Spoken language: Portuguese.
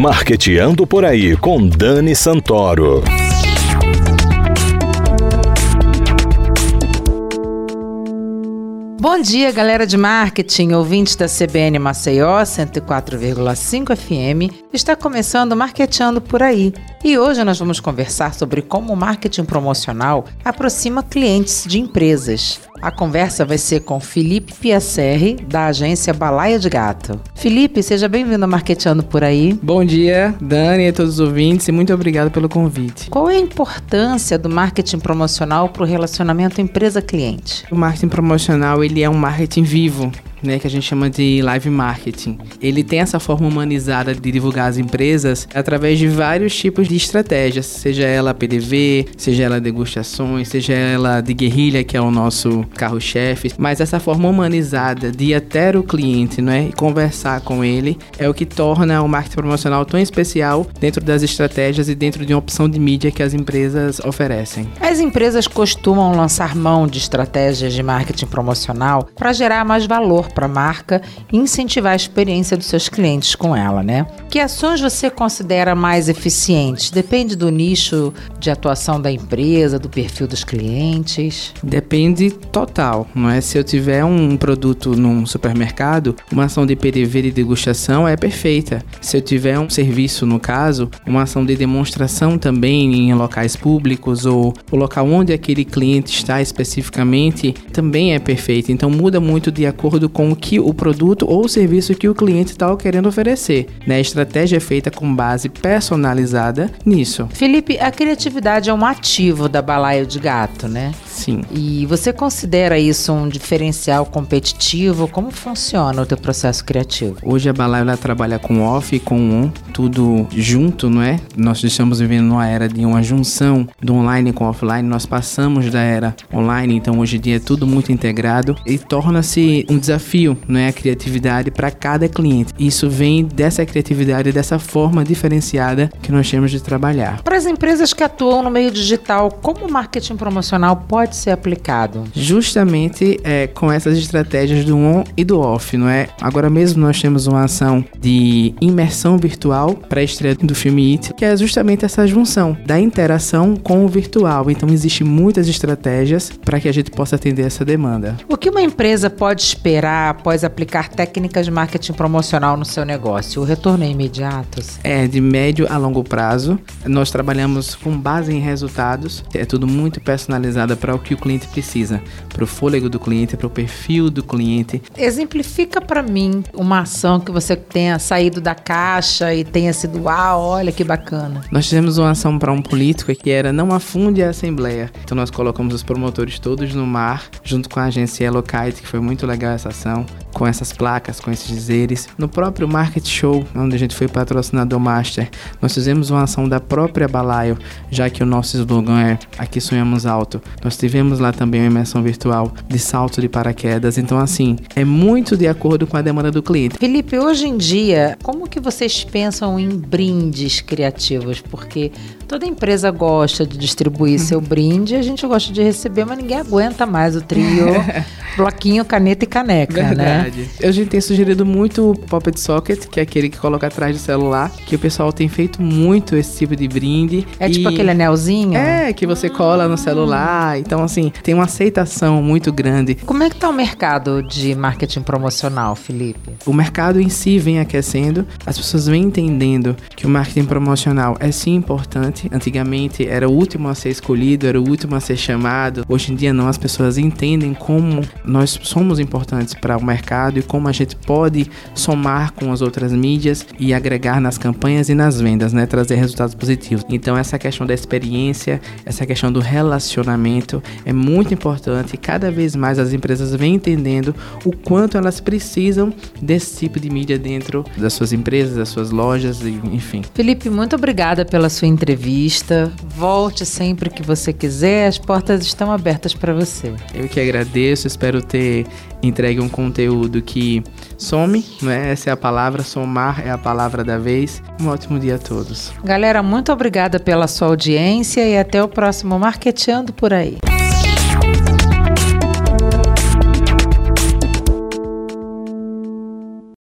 Marqueteando por aí com Dani Santoro. Bom dia, galera de marketing, ouvintes da CBN Maceió 104,5 FM. Está começando Marqueteando por aí. E hoje nós vamos conversar sobre como o marketing promocional aproxima clientes de empresas. A conversa vai ser com Felipe Piacerri, da agência Balaia de Gato. Felipe, seja bem-vindo a Marqueteando por aí. Bom dia, Dani e todos os ouvintes, e muito obrigado pelo convite. Qual é a importância do marketing promocional para o relacionamento empresa-cliente? O marketing promocional ele é um marketing vivo né, que a gente chama de live marketing. Ele tem essa forma humanizada de divulgar as empresas através de vários tipos de estratégias, seja ela PDV, seja ela degustações, seja ela de guerrilha, que é o nosso carro-chefe, mas essa forma humanizada de ir até o cliente, né, e conversar com ele é o que torna o marketing promocional tão especial dentro das estratégias e dentro de uma opção de mídia que as empresas oferecem. As empresas costumam lançar mão de estratégias de marketing promocional para gerar mais valor para a marca e incentivar a experiência dos seus clientes com ela, né? Que ações você considera mais eficientes? Depende do nicho de atuação da empresa, do perfil dos clientes? Depende total, não é? Se eu tiver um produto num supermercado, uma ação de PDV de degustação é perfeita. Se eu tiver um serviço, no caso, uma ação de demonstração também em locais públicos ou o local onde aquele cliente está especificamente, também é perfeito. Então muda muito de acordo com com o que o produto ou o serviço que o cliente está querendo oferecer. Né? A estratégia é feita com base personalizada nisso. Felipe, a criatividade é um ativo da balaia de gato, né? Sim. E você considera isso um diferencial competitivo? Como funciona o teu processo criativo? Hoje a balaia ela trabalha com off e com on, tudo junto, não é? Nós estamos vivendo numa era de uma junção do online com offline. Nós passamos da era online, então hoje em dia é tudo muito integrado e torna-se um desafio desafio, é a criatividade para cada cliente. Isso vem dessa criatividade, dessa forma diferenciada que nós temos de trabalhar. Para as empresas que atuam no meio digital, como o marketing promocional pode ser aplicado? Justamente é, com essas estratégias do on e do off, não é? Agora mesmo nós temos uma ação de imersão virtual para a estreia do filme It, que é justamente essa junção da interação com o virtual. Então existem muitas estratégias para que a gente possa atender essa demanda. O que uma empresa pode esperar após aplicar técnicas de marketing promocional no seu negócio? O retorno é imediato? É de médio a longo prazo. Nós trabalhamos com base em resultados. É tudo muito personalizado para o que o cliente precisa, para o fôlego do cliente, para o perfil do cliente. Exemplifica para mim uma ação que você tenha saído da caixa e tenha sido, uau, olha que bacana. Nós fizemos uma ação para um político que era não afunde a assembleia. Então nós colocamos os promotores todos no mar, junto com a agência Elocite, que foi muito legal essa ação, apresentação com essas placas, com esses dizeres. No próprio Market Show, onde a gente foi patrocinador master, nós fizemos uma ação da própria Balaio, já que o nosso slogan é Aqui Sonhamos Alto. Nós tivemos lá também uma imersão virtual de salto de paraquedas. Então, assim, é muito de acordo com a demanda do cliente. Felipe, hoje em dia, como que vocês pensam em brindes criativos? Porque toda empresa gosta de distribuir seu brinde, a gente gosta de receber, mas ninguém aguenta mais o trio bloquinho, caneta e caneca, né? Verdade. né? A gente tem sugerido muito o Poppet Socket, que é aquele que coloca atrás do celular, que o pessoal tem feito muito esse tipo de brinde. É tipo e... tipo aquele anelzinho? É, que você cola no celular. Então, assim, tem uma aceitação muito grande. Como é que tá o mercado de marketing promocional, Felipe? O mercado em si vem aquecendo, as pessoas vêm entendendo que o marketing promocional é sim importante. Antigamente era o último a ser escolhido, era o último a ser chamado. Hoje em dia não, as pessoas entendem como nós somos importantes para o mercado e como a gente pode somar com as outras mídias e agregar nas campanhas e nas vendas, né, trazer resultados positivos. Então essa questão da experiência, essa questão do relacionamento é muito importante e cada vez mais as empresas vêm entendendo o quanto elas precisam desse tipo de mídia dentro das suas empresas, das suas lojas, enfim. Felipe, muito obrigada pela sua entrevista. Volte sempre que você quiser, as portas estão abertas para você. Eu que agradeço, espero ter entregue um conteúdo que some, né? Essa é a palavra, somar é a palavra da vez. Um ótimo dia a todos. Galera, muito obrigada pela sua audiência e até o próximo Marqueteando por aí.